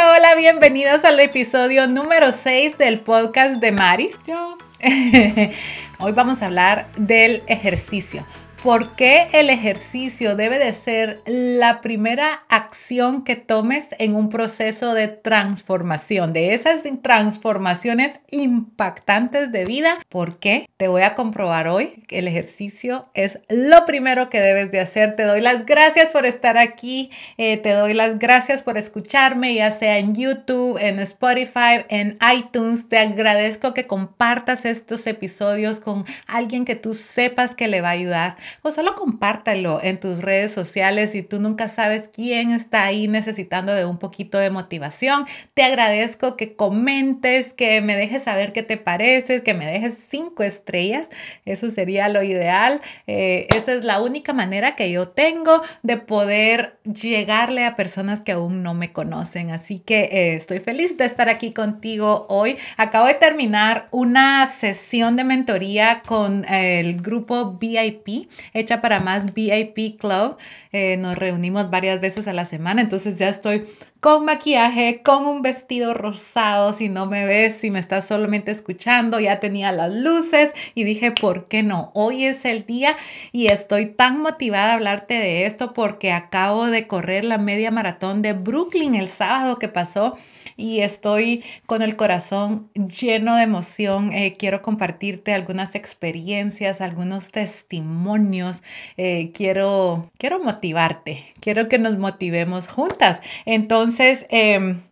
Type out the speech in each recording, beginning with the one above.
Hola, hola, bienvenidos al episodio número 6 del podcast de Maris. Yo. Hoy vamos a hablar del ejercicio. ¿Por qué el ejercicio debe de ser la primera acción que tomes en un proceso de transformación, de esas transformaciones impactantes de vida? ¿Por qué? Te voy a comprobar hoy que el ejercicio es lo primero que debes de hacer. Te doy las gracias por estar aquí, eh, te doy las gracias por escucharme, ya sea en YouTube, en Spotify, en iTunes. Te agradezco que compartas estos episodios con alguien que tú sepas que le va a ayudar o solo compártalo en tus redes sociales si tú nunca sabes quién está ahí necesitando de un poquito de motivación. Te agradezco que comentes, que me dejes saber qué te parece, que me dejes cinco estrellas. Eso sería lo ideal. Eh, esa es la única manera que yo tengo de poder llegarle a personas que aún no me conocen. Así que eh, estoy feliz de estar aquí contigo hoy. Acabo de terminar una sesión de mentoría con el grupo VIP hecha para más VIP Club. Eh, nos reunimos varias veces a la semana, entonces ya estoy con maquillaje, con un vestido rosado, si no me ves, si me estás solamente escuchando, ya tenía las luces y dije, ¿por qué no? Hoy es el día y estoy tan motivada a hablarte de esto porque acabo de correr la media maratón de Brooklyn el sábado que pasó y estoy con el corazón lleno de emoción. Eh, quiero compartirte algunas experiencias, algunos testimonios. Eh, quiero, quiero motivarte, quiero que nos motivemos juntas. Entonces, em,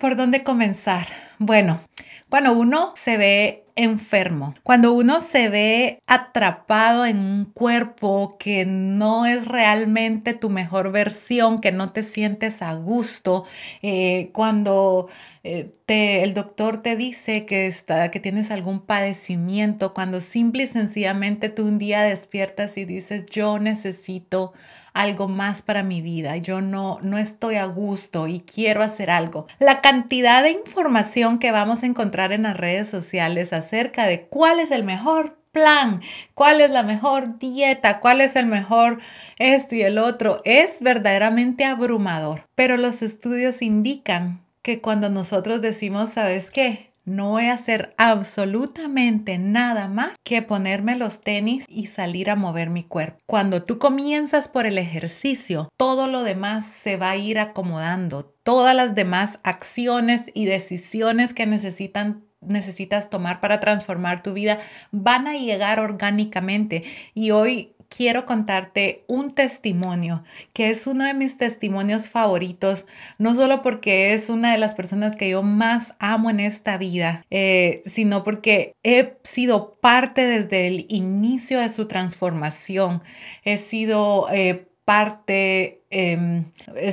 ¿por dónde comenzar? Bueno, cuando uno se ve enfermo, cuando uno se ve atrapado en un cuerpo que no es realmente tu mejor versión, que no te sientes a gusto, eh, cuando eh, te, el doctor te dice que, está, que tienes algún padecimiento, cuando simple y sencillamente tú un día despiertas y dices, yo necesito algo más para mi vida, yo no, no estoy a gusto y quiero hacer algo. La cantidad de información que vamos a encontrar en las redes sociales acerca de cuál es el mejor plan, cuál es la mejor dieta, cuál es el mejor esto y el otro, es verdaderamente abrumador. Pero los estudios indican que cuando nosotros decimos, ¿sabes qué? No voy a hacer absolutamente nada más que ponerme los tenis y salir a mover mi cuerpo. Cuando tú comienzas por el ejercicio, todo lo demás se va a ir acomodando. Todas las demás acciones y decisiones que necesitan necesitas tomar para transformar tu vida van a llegar orgánicamente. Y hoy quiero contarte un testimonio que es uno de mis testimonios favoritos, no solo porque es una de las personas que yo más amo en esta vida, eh, sino porque he sido parte desde el inicio de su transformación. He sido eh, parte, eh,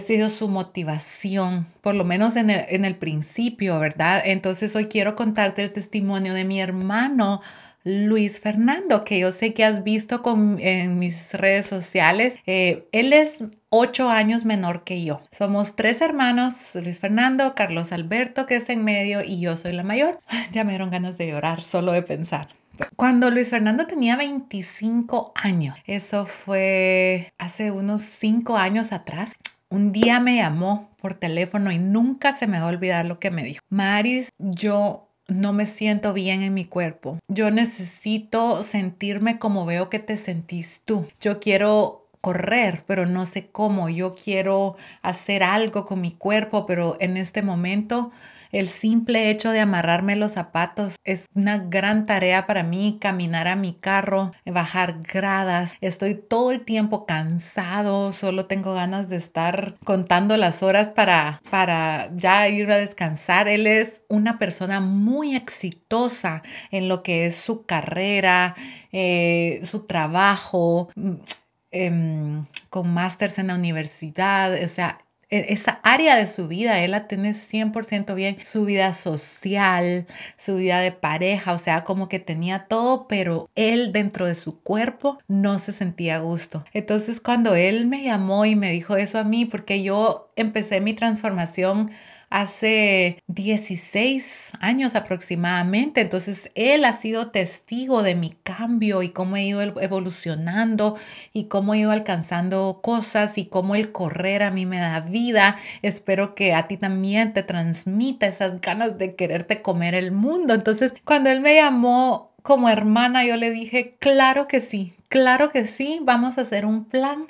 sido su motivación, por lo menos en el, en el principio, ¿verdad? Entonces hoy quiero contarte el testimonio de mi hermano Luis Fernando, que yo sé que has visto con, en mis redes sociales. Eh, él es ocho años menor que yo. Somos tres hermanos, Luis Fernando, Carlos Alberto, que es en medio, y yo soy la mayor. Ya me dieron ganas de llorar solo de pensar. Cuando Luis Fernando tenía 25 años, eso fue hace unos cinco años atrás, un día me llamó por teléfono y nunca se me va a olvidar lo que me dijo. Maris, yo no me siento bien en mi cuerpo. Yo necesito sentirme como veo que te sentís tú. Yo quiero correr, pero no sé cómo. Yo quiero hacer algo con mi cuerpo, pero en este momento el simple hecho de amarrarme los zapatos es una gran tarea para mí, caminar a mi carro, bajar gradas. Estoy todo el tiempo cansado, solo tengo ganas de estar contando las horas para, para ya ir a descansar. Él es una persona muy exitosa en lo que es su carrera, eh, su trabajo. Em, con másters en la universidad, o sea, e-, esa área de su vida, él la tiene 100% bien, su vida social, su vida de pareja, o sea, como que tenía todo, pero él dentro de su cuerpo no se sentía a gusto. Entonces cuando él me llamó y me dijo eso a mí, porque yo empecé mi transformación hace 16 años aproximadamente. Entonces, él ha sido testigo de mi cambio y cómo he ido evolucionando y cómo he ido alcanzando cosas y cómo el correr a mí me da vida. Espero que a ti también te transmita esas ganas de quererte comer el mundo. Entonces, cuando él me llamó como hermana, yo le dije, claro que sí, claro que sí, vamos a hacer un plan.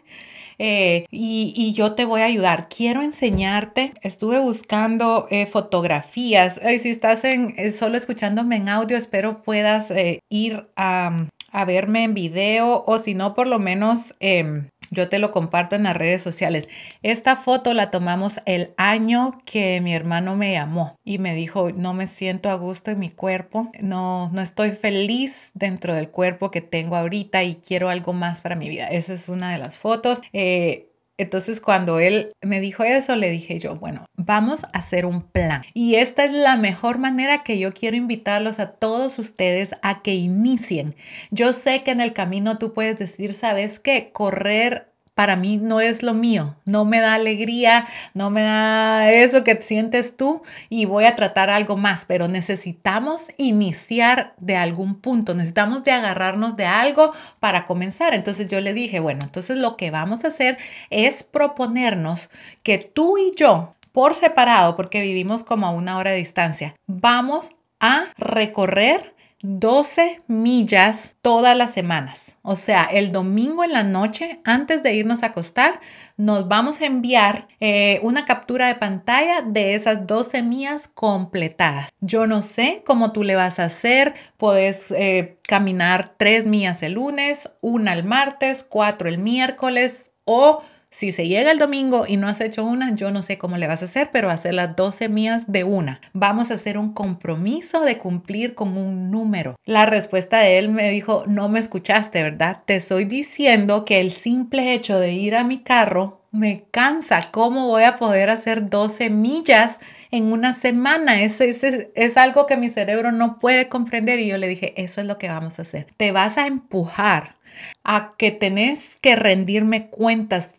Eh, y, yo te voy a ayudar. Quiero enseñarte. Estuve buscando eh, fotografías. si estás en, eh, solo escuchándome en audio, espero puedas ir a, a, verme en video o si no, por lo menos em, yo te lo comparto en las redes sociales. Esta foto la tomamos el año que mi hermano me llamó y me dijo, no me siento a gusto en mi cuerpo, no, no estoy feliz dentro del cuerpo que tengo ahorita y quiero algo más para mi vida. Esa es una de las fotos. Eh, entonces cuando él me dijo eso, le dije yo, bueno, vamos a hacer un plan. Y esta es la mejor manera que yo quiero invitarlos a todos ustedes a que inicien. Yo sé que en el camino tú puedes decir, ¿sabes qué? Correr para mí no es lo mío, no me da alegría, no me da eso que sientes tú y voy a tratar algo más, pero necesitamos iniciar de algún punto, necesitamos de agarrarnos de algo para comenzar. Entonces yo le dije, bueno, entonces lo que vamos a hacer es proponernos que tú y yo, por separado, porque vivimos como a una hora de distancia, vamos a recorrer 12 millas todas las semanas. O sea, el domingo en la noche, antes de irnos a acostar, nos vamos a enviar eh, una captura de pantalla de esas 12 millas completadas. Yo no sé cómo tú le vas a hacer. Puedes eh, caminar 3 millas el lunes, una el martes, 4 el miércoles o si se llega el domingo y no has hecho una, yo no sé cómo le vas a hacer, pero hacer las 12 mías de una. Vamos a hacer un compromiso de cumplir con un número. La respuesta de él me dijo, no me escuchaste, ¿verdad? Te estoy diciendo que el simple hecho de ir a mi carro me cansa. ¿Cómo voy a poder hacer 12 millas en una semana? Es, es, es, algo que mi cerebro no puede comprender. Y yo le dije, eso es lo que vamos a hacer. Te vas a empujar a que tenés que rendirme cuentas,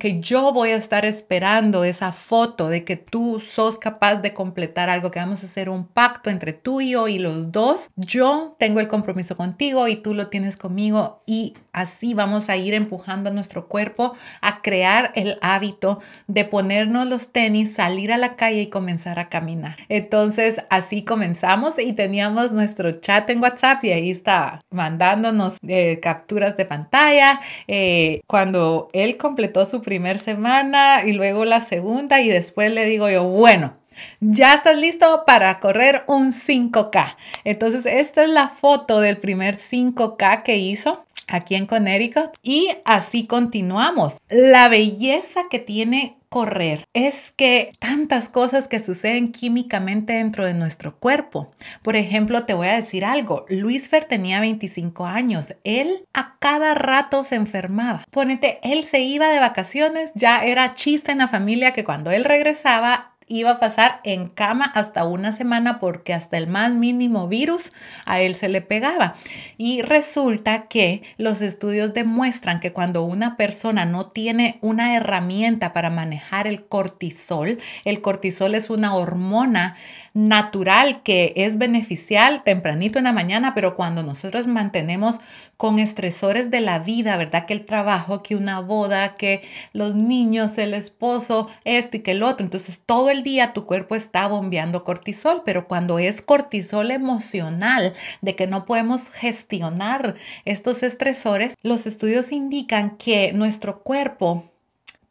que yo voy a estar esperando esa foto de que tú sos capaz de completar algo, que vamos a hacer un pacto entre tú y yo y los dos. Yo tengo el compromiso contigo y tú lo tienes conmigo y así vamos a ir empujando a nuestro cuerpo a crear el hábito de ponernos los tenis, salir a la calle y comenzar a caminar. Entonces así comenzamos y teníamos nuestro chat en WhatsApp y ahí está mandándonos eh, capturas de pantalla, eh, cuando él completó su primer semana y luego la segunda y después le digo yo, bueno, ya estás listo para correr un 5K. Entonces, esta es la foto del primer 5K que hizo aquí en Connecticut y así continuamos. La belleza que tiene correr es que tantas cosas que suceden químicamente dentro de nuestro cuerpo. Por ejemplo, te voy a decir algo. Luis Fer tenía 25 años. Él a cada rato se enfermaba. Ponete, él se iba de vacaciones, ya era chiste en la familia que cuando él regresaba iba a pasar en cama hasta una semana porque hasta el más mínimo virus a él se le pegaba. Y resulta que los estudios demuestran que cuando una persona no tiene una herramienta para manejar el cortisol, el cortisol es una hormona natural que es beneficial tempranito en la mañana, pero cuando nosotros mantenemos con estresores de la vida, ¿verdad? Que el trabajo, que una boda, que los niños, el esposo, esto y que el otro. Entonces todo el día tu cuerpo está bombeando cortisol, pero cuando es cortisol emocional, de que no podemos gestionar estos estresores, los estudios indican que nuestro cuerpo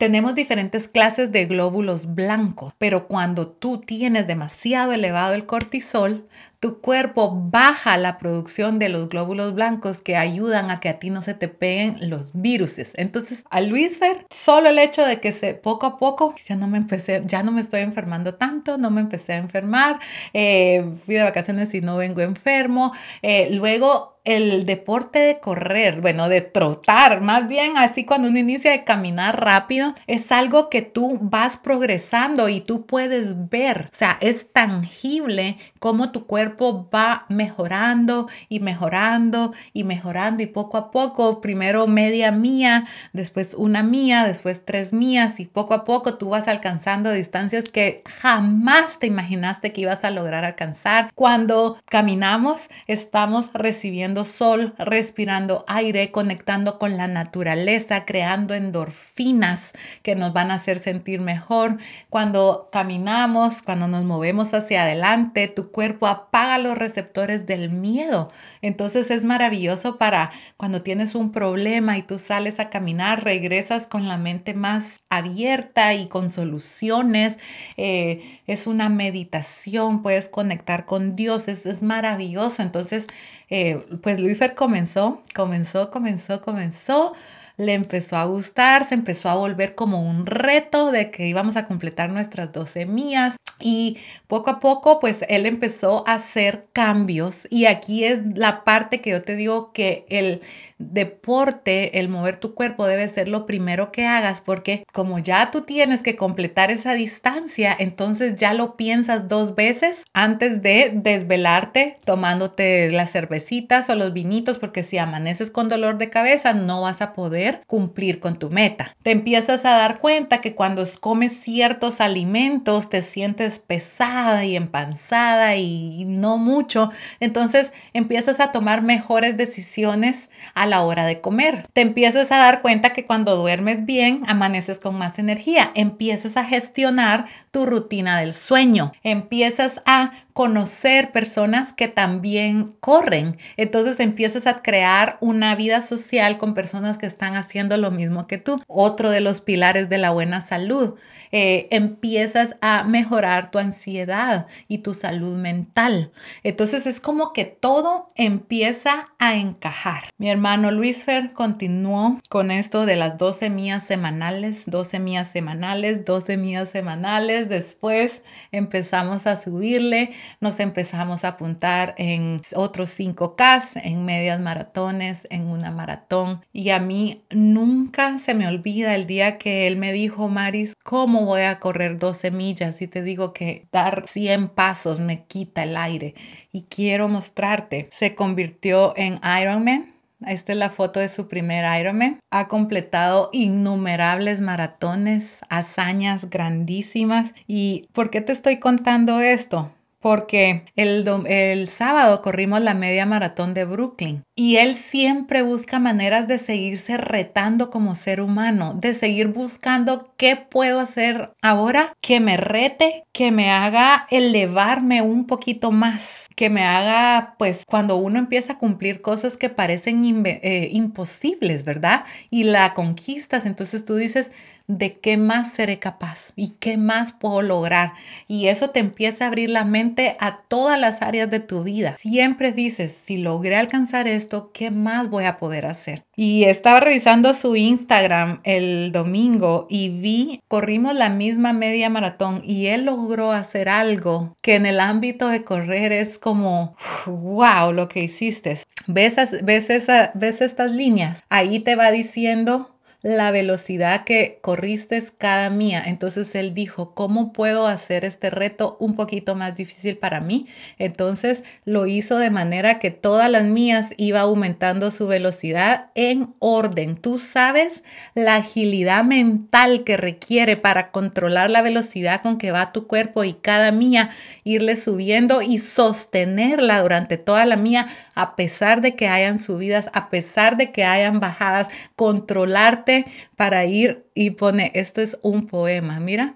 tenemos diferentes clases de glóbulos blancos, pero cuando tú tienes demasiado elevado el cortisol, tu cuerpo baja la producción de los glóbulos blancos que ayudan a que a ti no se te peguen los virus. Entonces, a Luis Fer, solo el hecho de que se, poco a poco ya no me empecé, ya no me estoy enfermando tanto, no me empecé a enfermar, eh, fui de vacaciones y no vengo enfermo. Eh, luego el deporte de correr, bueno, de trotar, más bien así cuando uno inicia de caminar rápido, es algo que tú vas progresando y tú puedes ver, o sea, es tangible cómo tu cuerpo va mejorando y mejorando y mejorando y poco a poco, primero media mía, después una mía, después tres mías y poco a poco tú vas alcanzando distancias que jamás te imaginaste que ibas a lograr alcanzar. Cuando caminamos, estamos recibiendo sol, respirando aire, conectando con la naturaleza, creando endorfinas que nos van a hacer sentir mejor. Cuando caminamos, cuando nos movemos hacia adelante, tu cuerpo apaga los receptores del miedo. Entonces es maravilloso para cuando tienes un problema y tú sales a caminar, regresas con la mente más abierta y con soluciones. Eh, es una meditación, puedes conectar con Dios, es, es maravilloso. Entonces, eh, pues Luisfer comenzó, comenzó, comenzó, comenzó, le empezó a gustar, se empezó a volver como un reto de que íbamos a completar nuestras 12 mías y poco a poco pues él empezó a hacer cambios y aquí es la parte que yo te digo que el deporte, el mover tu cuerpo debe ser lo primero que hagas porque como ya tú tienes que completar esa distancia, entonces ya lo piensas dos veces antes de desvelarte tomándote las cervecitas o los vinitos porque si amaneces con dolor de cabeza no vas a poder cumplir con tu meta. Te empiezas a dar cuenta que cuando comes ciertos alimentos te sientes pesada y empanzada y no mucho, entonces empiezas a tomar mejores decisiones a la hora de comer. Te empiezas a dar cuenta que cuando duermes bien, amaneces con más energía. Empiezas a gestionar tu rutina del sueño. Empiezas a conocer personas que también corren. Entonces empiezas a crear una vida social con personas que están haciendo lo mismo que tú. Otro de los pilares de la buena salud. Eh, empiezas a mejorar tu ansiedad y tu salud mental. Entonces es como que todo empieza a encajar. Mi hermano Luis Fer continuó con esto de las 12 mías semanales, 12 mías semanales, 12 mías semanales. Después empezamos a subirle nos empezamos a apuntar en otros 5K, en medias maratones, en una maratón. Y a mí nunca se me olvida el día que él me dijo, Maris, ¿cómo voy a correr 12 millas? Y te digo que dar 100 pasos me quita el aire. Y quiero mostrarte, se convirtió en Ironman. Esta es la foto de su primer Ironman. Ha completado innumerables maratones, hazañas grandísimas. ¿Y por qué te estoy contando esto? Porque el, el, sábado corrimos la media maratón de Brooklyn y él siempre busca maneras de seguirse retando como ser humano, de seguir buscando qué puedo hacer ahora que me rete, que me haga elevarme un poquito más, que me haga, pues cuando uno empieza a cumplir cosas que parecen eh, imposibles, ¿verdad? Y la conquistas, entonces tú dices, de qué más seré capaz y qué más puedo lograr. Y eso te empieza a abrir la mente a todas las áreas de tu vida. Siempre dices, si logré alcanzar esto, ¿qué más voy a poder hacer? Y estaba revisando su Instagram el domingo y vi, corrimos la misma media maratón y él logró hacer algo que en el ámbito de correr es como, wow, lo que hiciste. ¿Ves, ves, esa, ves estas líneas? Ahí te va diciendo la velocidad que corriste cada mía. Entonces él dijo, ¿cómo puedo hacer este reto un poquito más difícil para mí? Entonces lo hizo de manera que todas las mías iba aumentando su velocidad en orden. Tú sabes la agilidad mental que requiere para controlar la velocidad con que va tu cuerpo y cada mía irle subiendo y sostenerla durante toda la mía a pesar de que hayan subidas, a pesar de que hayan bajadas, controlarte para ir y pone, esto es un poema, mira,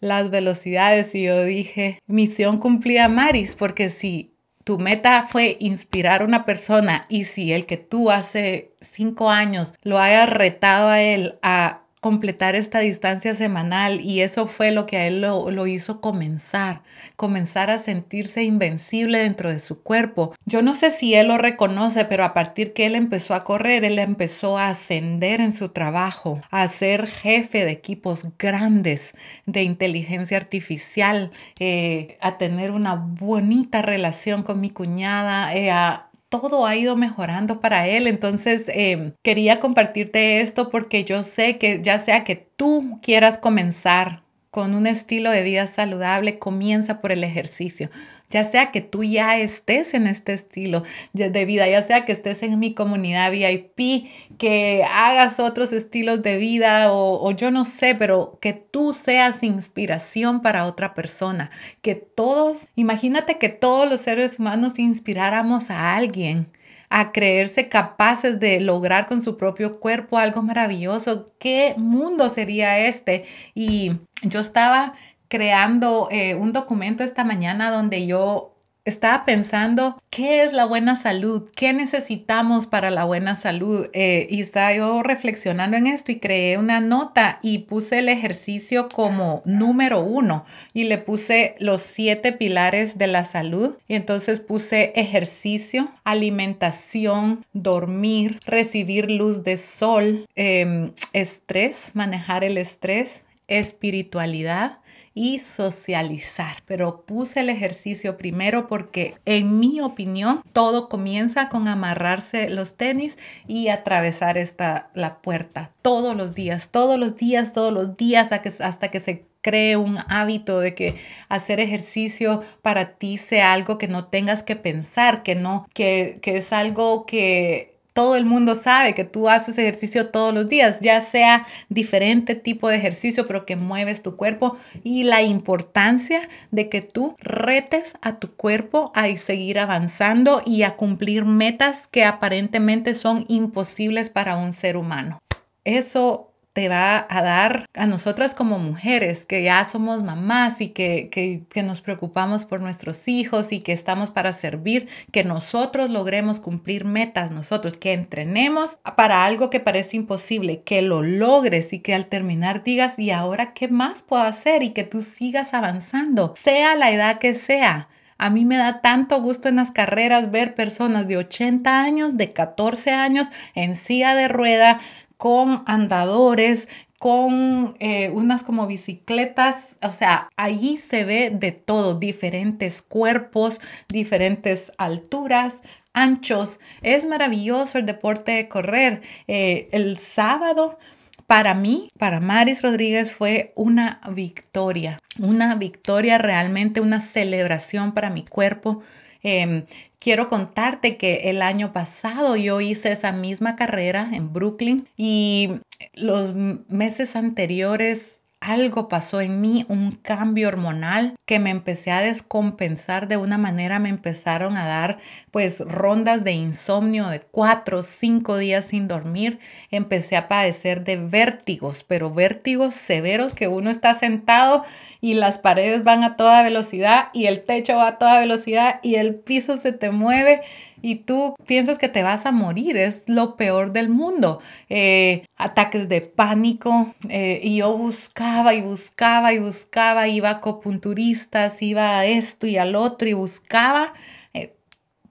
las velocidades y yo dije, misión cumplida Maris, porque si tu meta fue inspirar a una persona y si el que tú hace cinco años lo hayas retado a él a completar esta distancia semanal y eso fue lo que a él lo, hizo comenzar, comenzar a sentirse invencible dentro de su cuerpo. Yo no sé si él lo reconoce, pero a partir que él empezó a correr, él empezó a ascender en su trabajo, a ser jefe de equipos grandes de inteligencia artificial, eh, a tener una bonita relación con mi cuñada, eh, a todo ha ido mejorando para él. Entonces, eh, quería compartirte esto porque yo sé que ya sea que tú quieras comenzar con un estilo de vida saludable, comienza por el ejercicio. Ya sea que tú ya estés en este estilo de vida, ya sea que estés en mi comunidad VIP, que hagas otros estilos de vida o, o yo no sé, pero que tú seas inspiración para otra persona. Que todos, imagínate que todos los seres humanos inspiráramos a alguien a creerse capaces de lograr con su propio cuerpo algo maravilloso. ¿Qué mundo sería este? Y yo estaba creando eh, un documento esta mañana donde yo estaba pensando qué es la buena salud, qué necesitamos para la buena salud. Eh, y estaba yo reflexionando en esto y creé una nota y puse el ejercicio como número uno y le puse los siete pilares de la salud. Y entonces puse ejercicio, alimentación, dormir, recibir luz de sol, em, estrés, manejar el estrés, espiritualidad y socializar. Pero puse el ejercicio primero porque en mi opinión todo comienza con amarrarse los tenis y atravesar esta la puerta todos los días, todos los días, todos los días hasta que se cree un hábito de que hacer ejercicio para ti sea algo que no tengas que pensar, que no, que, que es algo que todo el mundo sabe que tú haces ejercicio todos los días, ya sea diferente tipo de ejercicio, pero que mueves tu cuerpo y la importancia de que tú retes a tu cuerpo a seguir avanzando y a cumplir metas que aparentemente son imposibles para un ser humano. Eso te va a dar a nosotras como mujeres que ya somos mamás y que, que, nos preocupamos por nuestros hijos y que estamos para servir, que nosotros logremos cumplir metas, nosotros que entrenemos para algo que parece imposible, que lo logres y que al terminar digas, ¿y ahora qué más puedo hacer? Y que tú sigas avanzando, sea la edad que sea. A mí me da tanto gusto en las carreras ver personas de 80 años, de 14 años, en silla de rueda, con andadores, con eh, unas como bicicletas, o sea, allí se ve de todo, diferentes cuerpos, diferentes alturas, anchos. Es maravilloso el deporte de correr. Eh, el sábado, para mí, para Maris Rodríguez, fue una victoria, una victoria realmente, una celebración para mi cuerpo. Em, quiero contarte que el año pasado yo hice esa misma carrera en Brooklyn y los meses anteriores algo pasó en mí, un cambio hormonal que me empecé a descompensar de una manera, me empezaron a dar pues rondas de insomnio de cuatro cinco días sin dormir, empecé a padecer de vértigos, pero vértigos severos que uno está sentado y las paredes van a toda velocidad y el techo va a toda velocidad y el piso se te mueve y tú piensas que te vas a morir, es lo peor del mundo. Eh, ataques de pánico eh, y yo buscaba y buscaba y buscaba, iba a acupunturistas, iba a esto y al otro y buscaba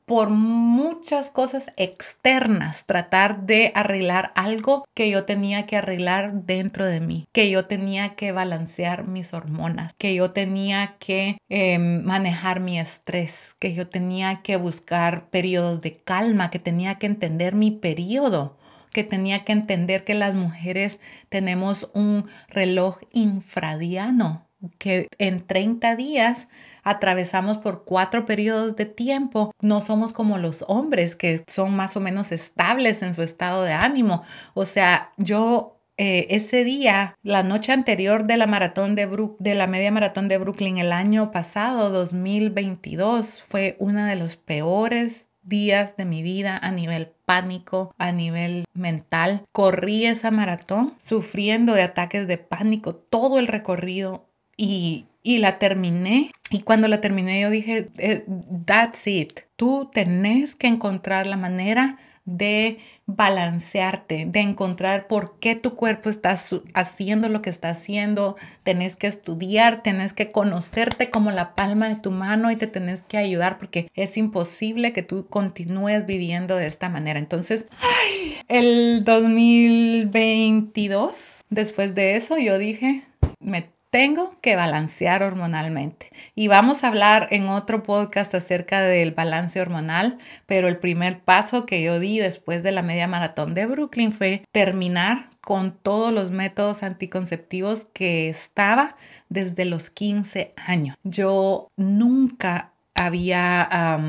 por muchas cosas externas, tratar de arreglar algo que yo tenía que arreglar dentro de mí, que yo tenía que balancear mis hormonas, que yo tenía que em, manejar mi estrés, que yo tenía que buscar periodos de calma, que tenía que entender mi periodo que tenía que entender que las mujeres tenemos un reloj infradiano, que en 30 días atravesamos por cuatro periodos de tiempo. No somos como los hombres que son más o menos estables en su estado de ánimo. O sea, yo eh, ese día, la noche anterior de la maratón de, de la media maratón de Brooklyn el año pasado, 2022, fue uno de los peores días de mi vida a nivel pánico, a nivel mental. Corrí esa maratón sufriendo de ataques de pánico todo el recorrido y y la terminé. Y cuando la terminé yo dije, eh, that's it. Tú tenés que encontrar la manera de balancearte, de encontrar por qué tu cuerpo está haciendo lo que está haciendo. Tenés que estudiar, tenés que conocerte como la palma de tu mano y te tenés que ayudar porque es imposible que tú continúes viviendo de esta manera. Entonces, el 2022, después de eso, yo dije, me tengo que balancear hormonalmente. Y vamos a hablar en otro podcast acerca del balance hormonal, pero el primer paso que yo di después de la media maratón de Brooklyn fue terminar con todos los métodos anticonceptivos que estaba desde los 15 años. Yo nunca había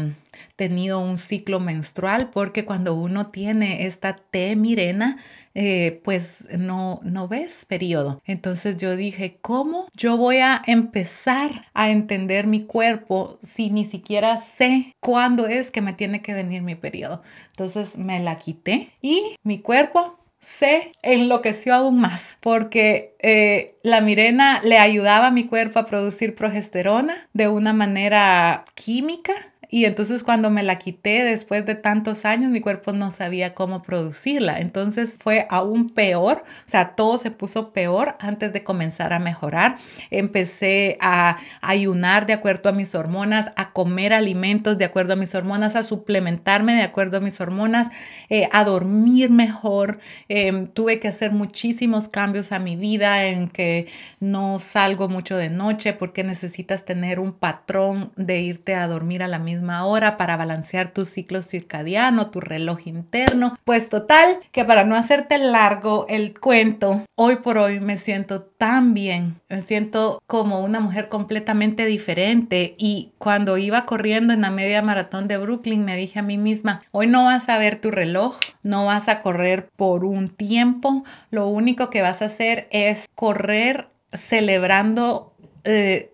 tenido un ciclo menstrual porque cuando uno tiene esta T mirena, eh, pues no, no ves periodo. Entonces yo dije, ¿cómo yo voy a empezar a entender mi cuerpo si ni siquiera sé cuándo es que me tiene que venir mi periodo? Entonces me la quité y mi cuerpo se enloqueció aún más porque eh, la mirena le ayudaba a mi cuerpo a producir progesterona de una manera química y entonces cuando me la quité después de tantos años, mi cuerpo no sabía cómo producirla. Entonces fue aún peor, o sea, todo se puso peor antes de comenzar a mejorar. Empecé a ayunar de acuerdo a mis hormonas, a comer alimentos de acuerdo a mis hormonas, a suplementarme de acuerdo a mis hormonas, eh, a dormir mejor. Em, tuve que hacer muchísimos cambios a mi vida en que no salgo mucho de noche porque necesitas tener un patrón de irte a dormir a la misma hora para balancear tu ciclo circadiano, tu reloj interno. Pues total, que para no hacerte largo el cuento, hoy por hoy me siento tan bien, me siento como una mujer completamente diferente. Y cuando iba corriendo en la media maratón de Brooklyn me dije a mí misma, hoy no vas a ver tu reloj, no vas a correr por un tiempo, lo único que vas a hacer es correr celebrando eh,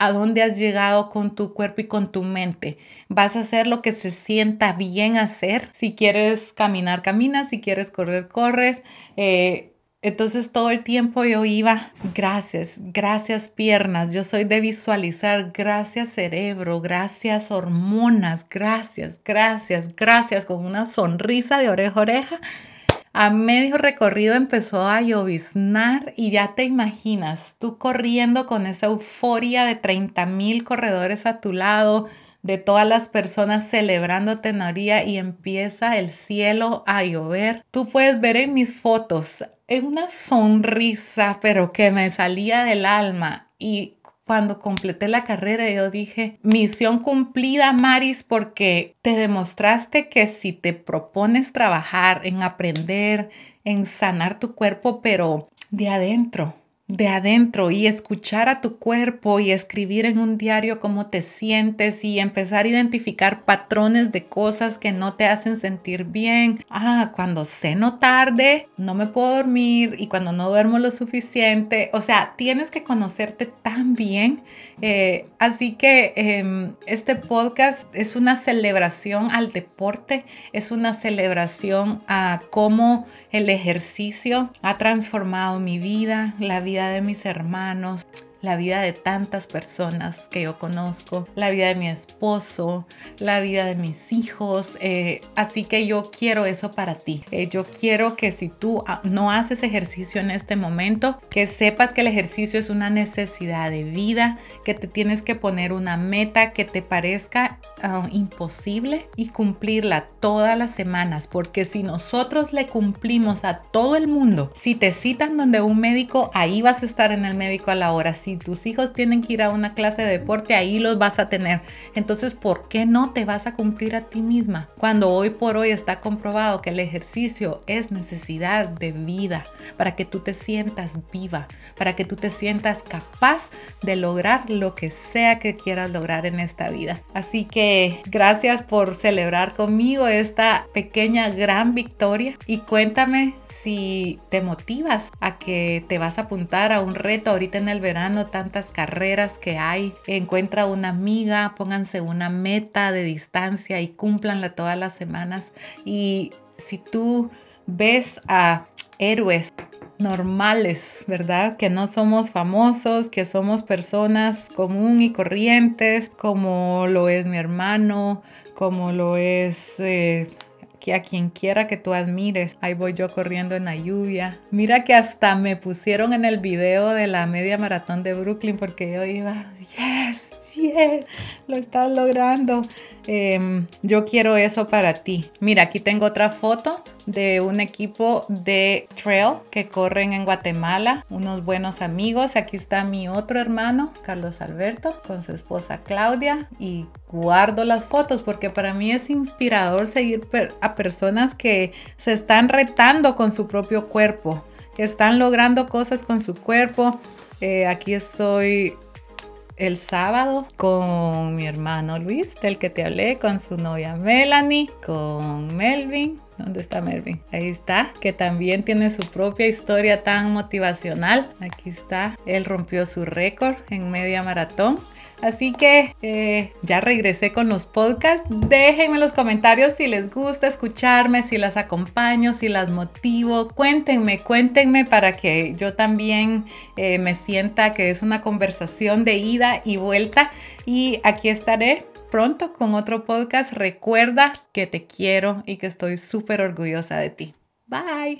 a dónde has llegado con tu cuerpo y con tu mente. Vas a hacer lo que se sienta bien hacer. Si quieres caminar, caminas. Si quieres correr, corres. Eh, entonces todo el tiempo yo iba, gracias, gracias piernas, yo soy de visualizar, gracias cerebro, gracias hormonas, gracias, gracias, gracias, con una sonrisa de oreja a oreja a medio recorrido empezó a lloviznar y ya te imaginas tú corriendo con esa euforia de 30 mil corredores a tu lado, de todas las personas celebrando teoría y empieza el cielo a llover. Tú puedes ver en mis fotos una sonrisa, pero que me salía del alma y cuando completé la carrera, yo dije, misión cumplida, Maris, porque te demostraste que si te propones trabajar en aprender, en sanar tu cuerpo, pero de adentro, de adentro y escuchar a tu cuerpo y escribir en un diario cómo te sientes y empezar a identificar patrones de cosas que no te hacen sentir bien. Ah, cuando ceno tarde, no me puedo dormir y cuando no duermo lo suficiente. O sea, tienes que conocerte tan bien. Eh, así que em, este podcast es una celebración al deporte, es una celebración a cómo el ejercicio ha transformado mi vida, la vida de mis hermanos, la vida de tantas personas que yo conozco, la vida de mi esposo, la vida de mis hijos. Eh, así que yo quiero eso para ti. Eh, yo quiero que si tú no haces ejercicio en este momento, que sepas que el ejercicio es una necesidad de vida, que te tienes que poner una meta que te parezca ah, imposible y cumplirla todas las semanas, porque si nosotros le cumplimos a todo el mundo, si te citan donde un médico, ahí vas a estar en el médico a la hora si tus hijos tienen que ir a una clase de deporte, ahí los vas a tener. Entonces, ¿por qué no te vas a cumplir a ti misma? Cuando hoy por hoy está comprobado que el ejercicio es necesidad de vida, para que tú te sientas viva, para que tú te sientas capaz de lograr lo que sea que quieras lograr en esta vida. Así que gracias por celebrar conmigo esta pequeña gran victoria y cuéntame si te motivas a que te vas a apuntar a un reto ahorita en el verano tantas carreras que hay. Encuentra una amiga, pónganse una meta de distancia y cúmplanla todas las semanas. Y si tú ves a héroes normales, ¿verdad? Que no somos famosos, que somos personas común y corrientes, como lo es mi hermano, como lo es... Eh, que a quien quiera que tú admires. Ahí voy yo corriendo en la lluvia. Mira que hasta me pusieron en el video de la media maratón de Brooklyn porque yo iba, yes, lo estás logrando. Em, yo quiero eso para ti. Mira, aquí tengo otra foto de un equipo de trail que corren en Guatemala, unos buenos amigos. Aquí está mi otro hermano, Carlos Alberto, con su esposa Claudia y guardo las fotos porque para mí es inspirador seguir a personas que se están retando con su propio cuerpo, que están logrando cosas con su cuerpo. Eh, aquí estoy el sábado con mi hermano Luis, del que te hablé, con su novia Melanie, con Melvin. ¿Dónde está Melvin? Ahí está, que también tiene su propia historia tan motivacional. Aquí está, él rompió su récord en media maratón. Así que eh, ya regresé con los podcasts. Déjenme en los comentarios si les gusta escucharme, si las acompaño, si las motivo. Cuéntenme, cuéntenme para que yo también eh, me sienta que es una conversación de ida y vuelta. Y aquí estaré pronto con otro podcast. Recuerda que te quiero y que estoy súper orgullosa de ti. Bye.